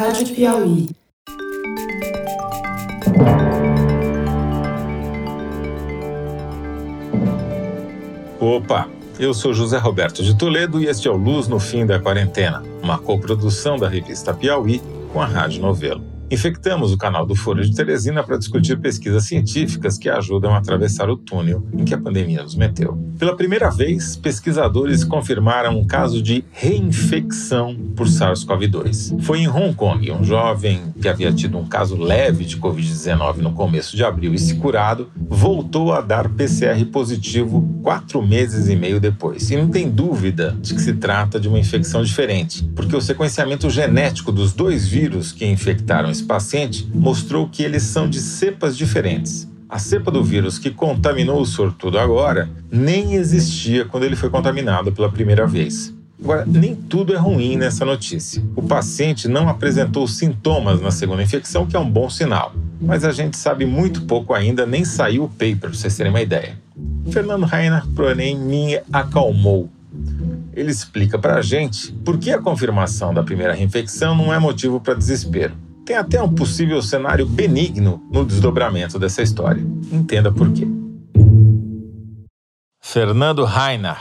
Rádio Piauí. Opa! Eu sou José Roberto de Toledo e este é o Luz no Fim da Quarentena, uma coprodução da revista Piauí com a Rádio Novelo. Infectamos o canal do Foro de Teresina para discutir pesquisas científicas que ajudam a atravessar o túnel em que a pandemia nos meteu. Pela primeira vez, pesquisadores confirmaram um caso de reinfecção por SARS-CoV-2. Foi em Hong Kong, um jovem que havia tido um caso leve de Covid-19 no começo de abril e se curado, voltou a dar PCR positivo quatro meses e meio depois. E não tem dúvida de que se trata de uma infecção diferente, porque o sequenciamento genético dos dois vírus que infectaram esse paciente mostrou que eles são de cepas diferentes. A cepa do vírus que contaminou o sortudo agora nem existia quando ele foi contaminado pela primeira vez. Agora, nem tudo é ruim nessa notícia. O paciente não apresentou sintomas na segunda infecção, que é um bom sinal. Mas a gente sabe muito pouco ainda, nem saiu o paper, para vocês terem uma ideia. Fernando Reiner, porém, me acalmou. Ele explica para a gente por que a confirmação da primeira reinfecção não é motivo para desespero. Tem até um possível cenário benigno no desdobramento dessa história. Entenda por quê. Fernando Reiner.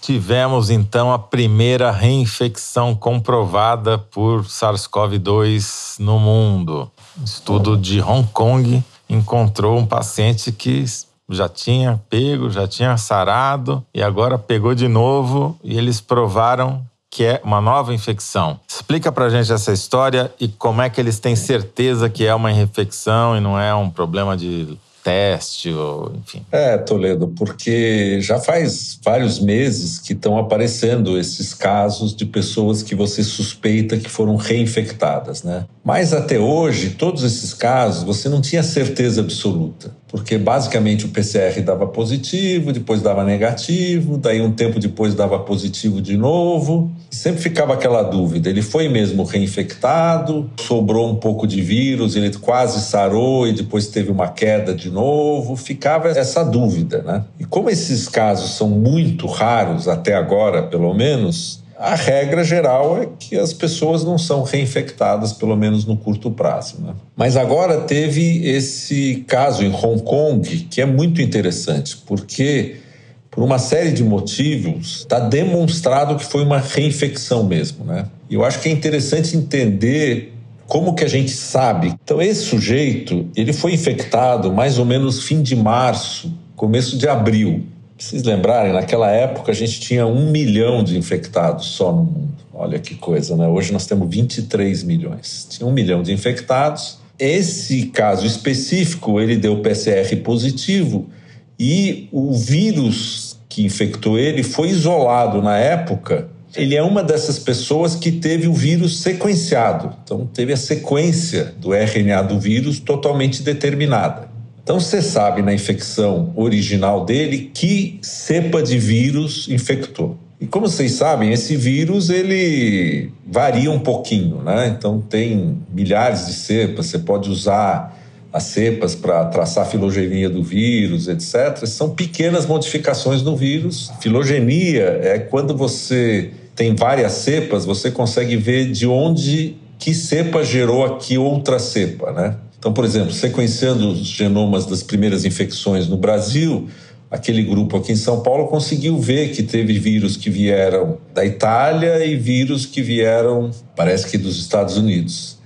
Tivemos então a primeira reinfecção comprovada por SARS-CoV-2 no mundo. Um estudo de Hong Kong encontrou um paciente que já tinha pego, já tinha sarado e agora pegou de novo e eles provaram que é uma nova infecção. Explica pra gente essa história e como é que eles têm certeza que é uma infecção e não é um problema de teste, ou enfim. É, Toledo, porque já faz vários meses que estão aparecendo esses casos de pessoas que você suspeita que foram reinfectadas, né? Mas até hoje, todos esses casos, você não tinha certeza absoluta porque basicamente o PCR dava positivo, depois dava negativo, daí um tempo depois dava positivo de novo. Sempre ficava aquela dúvida: ele foi mesmo reinfectado, sobrou um pouco de vírus, ele quase sarou e depois teve uma queda de novo. Ficava essa dúvida, né? E como esses casos são muito raros até agora, pelo menos, a regra geral é que as pessoas não são reinfectadas, pelo menos no curto prazo. Né? Mas agora teve esse caso em Hong Kong, que é muito interessante, porque por uma série de motivos está demonstrado que foi uma reinfecção mesmo. Né? E eu acho que é interessante entender como que a gente sabe. Então esse sujeito ele foi infectado mais ou menos fim de março, começo de abril vocês lembrarem, naquela época a gente tinha um milhão de infectados só no mundo. Olha que coisa, né? Hoje nós temos 23 milhões. Tinha um milhão de infectados. Esse caso específico, ele deu PCR positivo e o vírus que infectou ele foi isolado na época. Ele é uma dessas pessoas que teve o vírus sequenciado. Então, teve a sequência do RNA do vírus totalmente determinada. Então você sabe na infecção original dele que cepa de vírus infectou. E como vocês sabem, esse vírus ele varia um pouquinho, né? Então tem milhares de cepas, você pode usar as cepas para traçar a filogenia do vírus, etc. São pequenas modificações no vírus. Filogenia é quando você tem várias cepas, você consegue ver de onde que cepa gerou aqui outra cepa, né? Então, por exemplo, sequenciando os genomas das primeiras infecções no Brasil, aquele grupo aqui em São Paulo conseguiu ver que teve vírus que vieram da Itália e vírus que vieram, parece que dos Estados Unidos.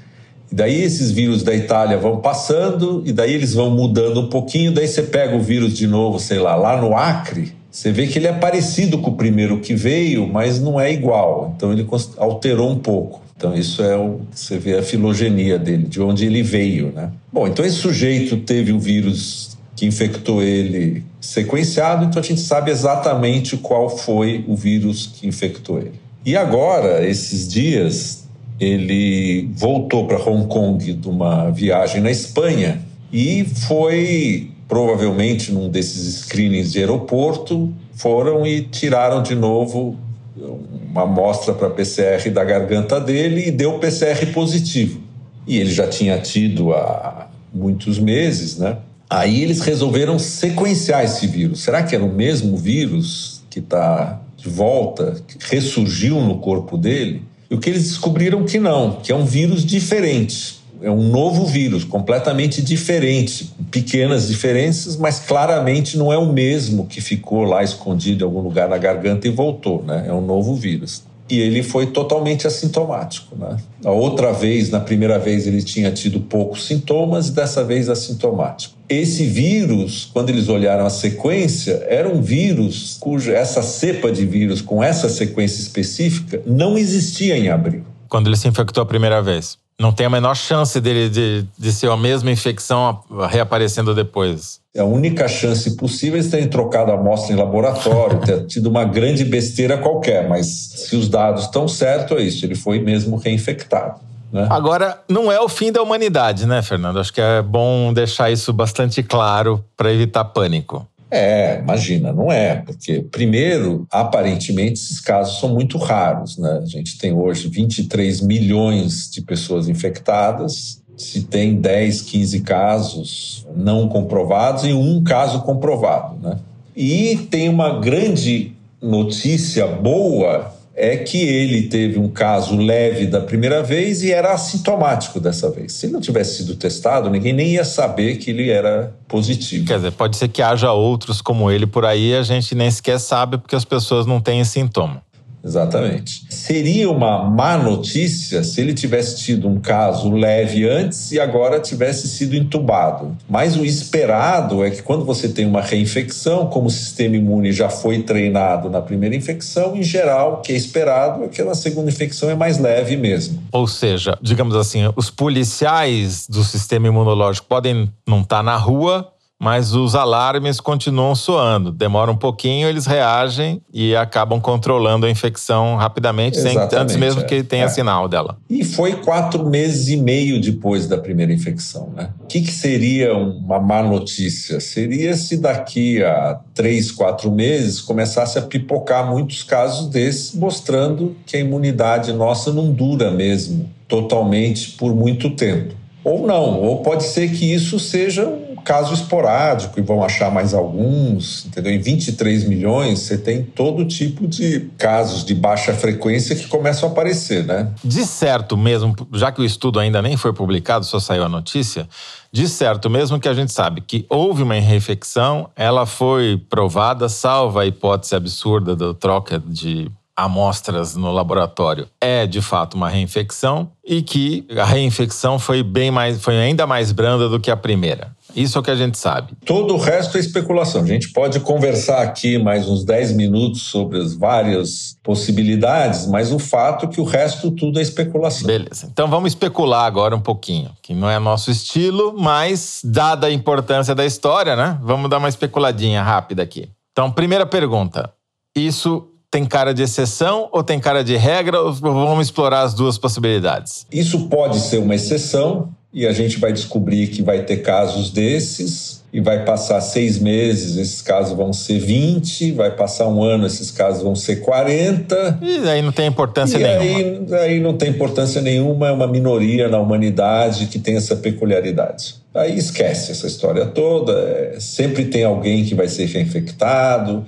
E daí esses vírus da Itália vão passando e daí eles vão mudando um pouquinho, daí você pega o vírus de novo, sei lá, lá no Acre, você vê que ele é parecido com o primeiro que veio, mas não é igual. Então ele alterou um pouco. Então, isso é o. Você vê a filogenia dele, de onde ele veio, né? Bom, então esse sujeito teve o vírus que infectou ele sequenciado, então a gente sabe exatamente qual foi o vírus que infectou ele. E agora, esses dias, ele voltou para Hong Kong de uma viagem na Espanha e foi provavelmente num desses screenings de aeroporto, foram e tiraram de novo uma amostra para PCR da garganta dele e deu PCR positivo. E ele já tinha tido há muitos meses, né? Aí eles resolveram sequenciar esse vírus. Será que era o mesmo vírus que está de volta, que ressurgiu no corpo dele? E o que eles descobriram que não, que é um vírus diferente. É um novo vírus, completamente diferente, pequenas diferenças, mas claramente não é o mesmo que ficou lá escondido em algum lugar na garganta e voltou, né? É um novo vírus e ele foi totalmente assintomático. Né? A outra vez, na primeira vez, ele tinha tido poucos sintomas e dessa vez assintomático. Esse vírus, quando eles olharam a sequência, era um vírus cuja essa cepa de vírus com essa sequência específica não existia em abril. Quando ele se infectou a primeira vez. Não tem a menor chance dele de, de ser a mesma infecção reaparecendo depois. É a única chance possível é terem trocado a amostra em laboratório, ter tido uma grande besteira qualquer, mas se os dados estão certos, é isso, ele foi mesmo reinfectado. Né? Agora, não é o fim da humanidade, né, Fernando? Acho que é bom deixar isso bastante claro para evitar pânico. É, imagina, não é, porque, primeiro, aparentemente esses casos são muito raros, né? A gente tem hoje 23 milhões de pessoas infectadas, se tem 10, 15 casos não comprovados e um caso comprovado, né? E tem uma grande notícia boa é que ele teve um caso leve da primeira vez e era assintomático dessa vez. Se não tivesse sido testado, ninguém nem ia saber que ele era positivo. Quer dizer, pode ser que haja outros como ele por aí, a gente nem sequer sabe porque as pessoas não têm sintoma. Exatamente. Seria uma má notícia se ele tivesse tido um caso leve antes e agora tivesse sido entubado. Mas o esperado é que quando você tem uma reinfecção, como o sistema imune já foi treinado na primeira infecção, em geral, o que é esperado é que na segunda infecção é mais leve mesmo. Ou seja, digamos assim, os policiais do sistema imunológico podem não estar na rua, mas os alarmes continuam soando. Demora um pouquinho, eles reagem e acabam controlando a infecção rapidamente, sem, antes mesmo é. que tenha é. sinal dela. E foi quatro meses e meio depois da primeira infecção. Né? O que, que seria uma má notícia? Seria se daqui a três, quatro meses começasse a pipocar muitos casos desses, mostrando que a imunidade nossa não dura mesmo totalmente por muito tempo. Ou não, ou pode ser que isso seja caso esporádico e vão achar mais alguns, entendeu? Em 23 milhões você tem todo tipo de casos de baixa frequência que começam a aparecer, né? De certo mesmo, já que o estudo ainda nem foi publicado, só saiu a notícia, de certo mesmo que a gente sabe que houve uma reinfecção, ela foi provada, salva a hipótese absurda da troca de amostras no laboratório é de fato uma reinfecção e que a reinfecção foi bem mais foi ainda mais branda do que a primeira. Isso é o que a gente sabe. Todo o resto é especulação. A gente pode conversar aqui mais uns 10 minutos sobre as várias possibilidades, mas o fato é que o resto tudo é especulação. Beleza. Então vamos especular agora um pouquinho, que não é nosso estilo, mas dada a importância da história, né? Vamos dar uma especuladinha rápida aqui. Então, primeira pergunta. Isso tem cara de exceção ou tem cara de regra? Ou vamos explorar as duas possibilidades? Isso pode ser uma exceção e a gente vai descobrir que vai ter casos desses e vai passar seis meses, esses casos vão ser 20, vai passar um ano, esses casos vão ser 40. E aí não tem importância e nenhuma. Aí, aí não tem importância nenhuma, é uma minoria na humanidade que tem essa peculiaridade. Aí esquece essa história toda, é, sempre tem alguém que vai ser infectado,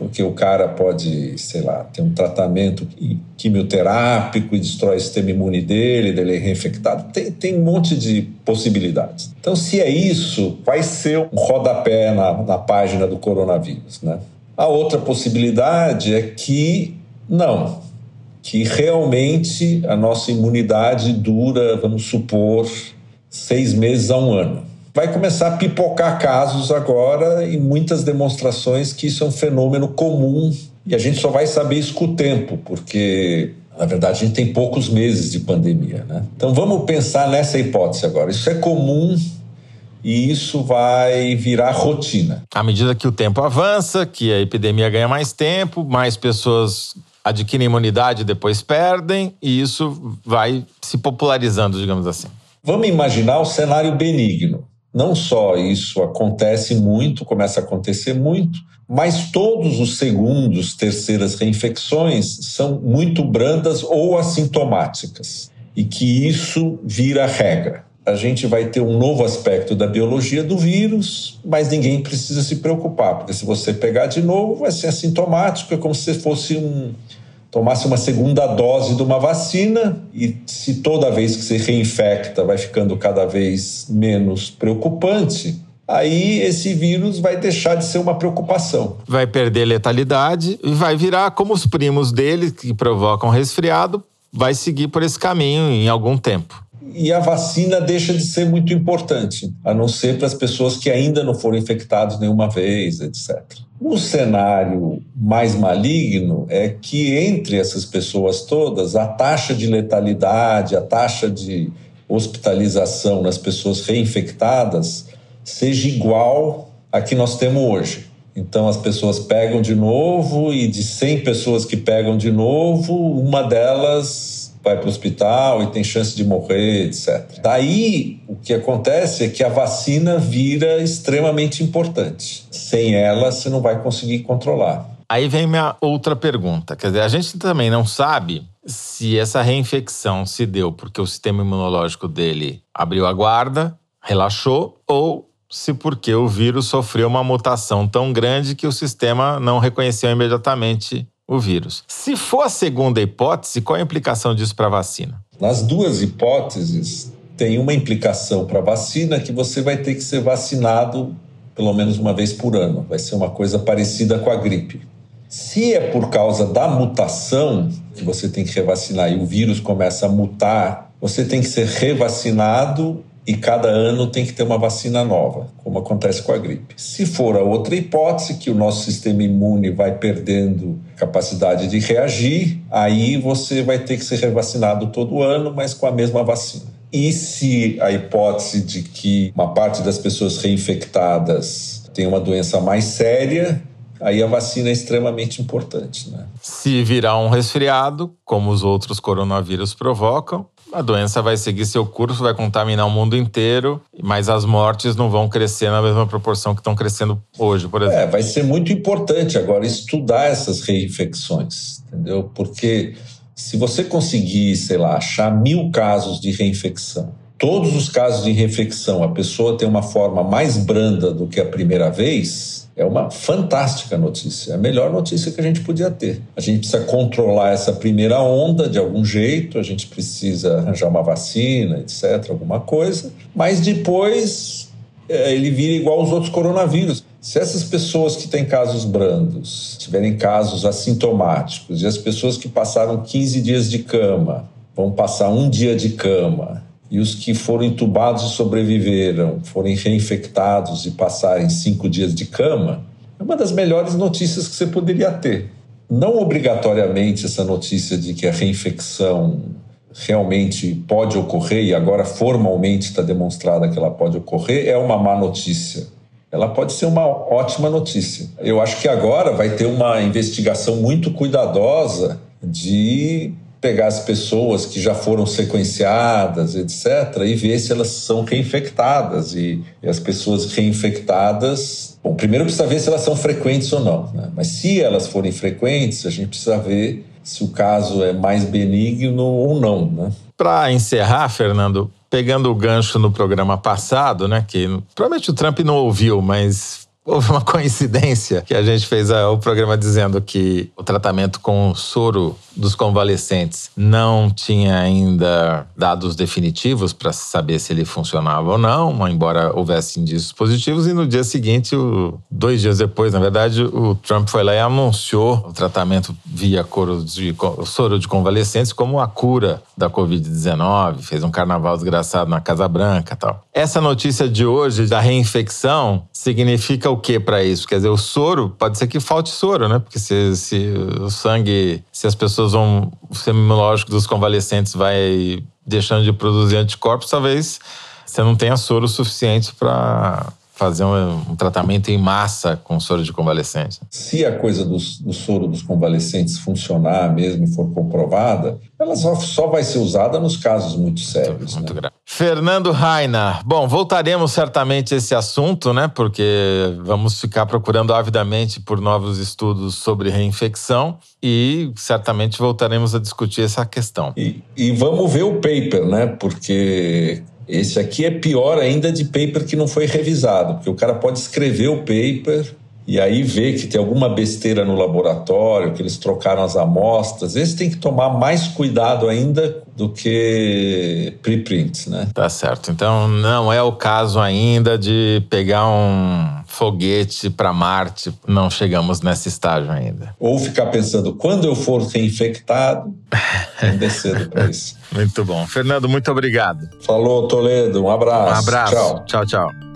porque o cara pode, sei lá, ter um tratamento quimioterápico e destrói o sistema imune dele, dele é reinfectado. Tem, tem um monte de possibilidades. Então, se é isso, vai ser um rodapé na, na página do coronavírus. Né? A outra possibilidade é que não, que realmente a nossa imunidade dura, vamos supor, seis meses a um ano vai começar a pipocar casos agora e muitas demonstrações que isso é um fenômeno comum e a gente só vai saber isso com o tempo, porque na verdade a gente tem poucos meses de pandemia, né? Então vamos pensar nessa hipótese agora. Isso é comum e isso vai virar rotina. À medida que o tempo avança, que a epidemia ganha mais tempo, mais pessoas adquirem imunidade e depois perdem, e isso vai se popularizando, digamos assim. Vamos imaginar o cenário benigno. Não só isso acontece muito, começa a acontecer muito, mas todos os segundos, terceiras reinfecções são muito brandas ou assintomáticas, e que isso vira regra. A gente vai ter um novo aspecto da biologia do vírus, mas ninguém precisa se preocupar, porque se você pegar de novo, vai ser assintomático, é como se fosse um, tomasse uma segunda dose de uma vacina e se toda vez que se reinfecta vai ficando cada vez menos preocupante, aí esse vírus vai deixar de ser uma preocupação. Vai perder letalidade e vai virar como os primos dele que provocam resfriado, vai seguir por esse caminho em algum tempo. E a vacina deixa de ser muito importante, a não ser para as pessoas que ainda não foram infectadas nenhuma vez, etc. O cenário mais maligno é que entre essas pessoas todas, a taxa de letalidade, a taxa de hospitalização nas pessoas reinfectadas seja igual a que nós temos hoje. Então as pessoas pegam de novo e de 100 pessoas que pegam de novo, uma delas vai para o hospital e tem chance de morrer, etc. Daí o que acontece é que a vacina vira extremamente importante. Sem ela você não vai conseguir controlar. Aí vem minha outra pergunta. Quer dizer, a gente também não sabe se essa reinfecção se deu porque o sistema imunológico dele abriu a guarda, relaxou, ou se porque o vírus sofreu uma mutação tão grande que o sistema não reconheceu imediatamente o vírus. Se for a segunda hipótese, qual é a implicação disso para a vacina? Nas duas hipóteses, tem uma implicação para a vacina que você vai ter que ser vacinado pelo menos uma vez por ano. Vai ser uma coisa parecida com a gripe. Se é por causa da mutação que você tem que revacinar e o vírus começa a mutar, você tem que ser revacinado e cada ano tem que ter uma vacina nova, como acontece com a gripe. Se for a outra hipótese, que o nosso sistema imune vai perdendo capacidade de reagir, aí você vai ter que ser revacinado todo ano, mas com a mesma vacina. E se a hipótese de que uma parte das pessoas reinfectadas tem uma doença mais séria, aí a vacina é extremamente importante. Né? Se virar um resfriado, como os outros coronavírus provocam, a doença vai seguir seu curso, vai contaminar o mundo inteiro, mas as mortes não vão crescer na mesma proporção que estão crescendo hoje, por exemplo. É, vai ser muito importante agora estudar essas reinfecções, entendeu? Porque se você conseguir, sei lá, achar mil casos de reinfecção, todos os casos de reinfecção, a pessoa tem uma forma mais branda do que a primeira vez, é uma fantástica notícia, é a melhor notícia que a gente podia ter. A gente precisa controlar essa primeira onda de algum jeito, a gente precisa arranjar uma vacina, etc., alguma coisa, mas depois é, ele vira igual aos outros coronavírus. Se essas pessoas que têm casos brandos tiverem casos assintomáticos e as pessoas que passaram 15 dias de cama vão passar um dia de cama e os que foram entubados e sobreviveram forem reinfectados e passarem cinco dias de cama, é uma das melhores notícias que você poderia ter. Não obrigatoriamente essa notícia de que a reinfecção realmente pode ocorrer e agora formalmente está demonstrada que ela pode ocorrer é uma má notícia. Ela pode ser uma ótima notícia. Eu acho que agora vai ter uma investigação muito cuidadosa de pegar as pessoas que já foram sequenciadas, etc., e ver se elas são reinfectadas. E, e as pessoas reinfectadas. Bom, primeiro precisa ver se elas são frequentes ou não. Né? Mas se elas forem frequentes, a gente precisa ver se o caso é mais benigno ou não. Né? Para encerrar, Fernando, pegando o gancho no programa passado, né, que provavelmente o Trump não ouviu, mas Houve uma coincidência que a gente fez o programa dizendo que o tratamento com soro dos convalescentes não tinha ainda dados definitivos para saber se ele funcionava ou não, embora houvesse indícios positivos. E no dia seguinte, dois dias depois, na verdade, o Trump foi lá e anunciou o tratamento via de, soro de convalescentes como a cura da Covid-19. Fez um carnaval desgraçado na Casa Branca tal. Essa notícia de hoje da reinfecção significa o que para isso? Quer dizer, o soro, pode ser que falte soro, né? Porque se, se o sangue, se as pessoas vão, o sistema imunológico dos convalescentes vai deixando de produzir anticorpos, talvez você não tenha soro suficiente para fazer um, um, tratamento em massa com soro de convalescente. Se a coisa do, do soro dos convalescentes funcionar mesmo e for comprovada, ela só, só vai ser usada nos casos muito sérios. Muito, muito né? Fernando Raina. Bom, voltaremos certamente a esse assunto, né? Porque vamos ficar procurando avidamente por novos estudos sobre reinfecção e certamente voltaremos a discutir essa questão. E, e vamos ver o paper, né? Porque esse aqui é pior ainda de paper que não foi revisado, porque o cara pode escrever o paper e aí vê que tem alguma besteira no laboratório, que eles trocaram as amostras, eles têm que tomar mais cuidado ainda do que preprints, né? Tá certo. Então não é o caso ainda de pegar um foguete para Marte, não chegamos nesse estágio ainda. Ou ficar pensando, quando eu for reinfectado, ainda é cedo para isso. Muito bom. Fernando, muito obrigado. Falou, Toledo. Um abraço. Um abraço. Tchau, tchau. tchau.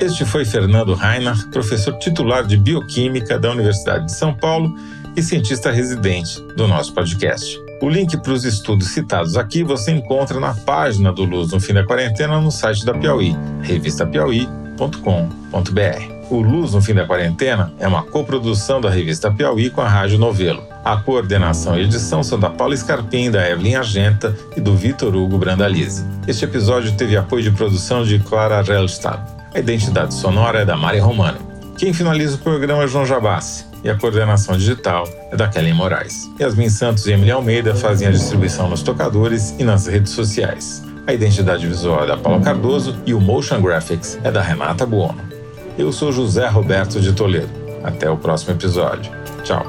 Este foi Fernando Reinhardt, professor titular de Bioquímica da Universidade de São Paulo e cientista residente do nosso podcast. O link para os estudos citados aqui você encontra na página do Luz no Fim da Quarentena no site da Piauí, revistapiauí.com.br. O Luz no Fim da Quarentena é uma coprodução da revista Piauí com a Rádio Novelo. A coordenação e edição são da Paula Scarpim, da Evelyn Argenta e do Vitor Hugo Brandalize. Este episódio teve apoio de produção de Clara Relstad. A identidade sonora é da Mari Romano. Quem finaliza o programa é João Jabassi e a coordenação digital é da Kelly Moraes. Yasmin Santos e Emily Almeida fazem a distribuição nos tocadores e nas redes sociais. A identidade visual é da Paula Cardoso e o Motion Graphics é da Renata Buono. Eu sou José Roberto de Toledo. Até o próximo episódio. Tchau.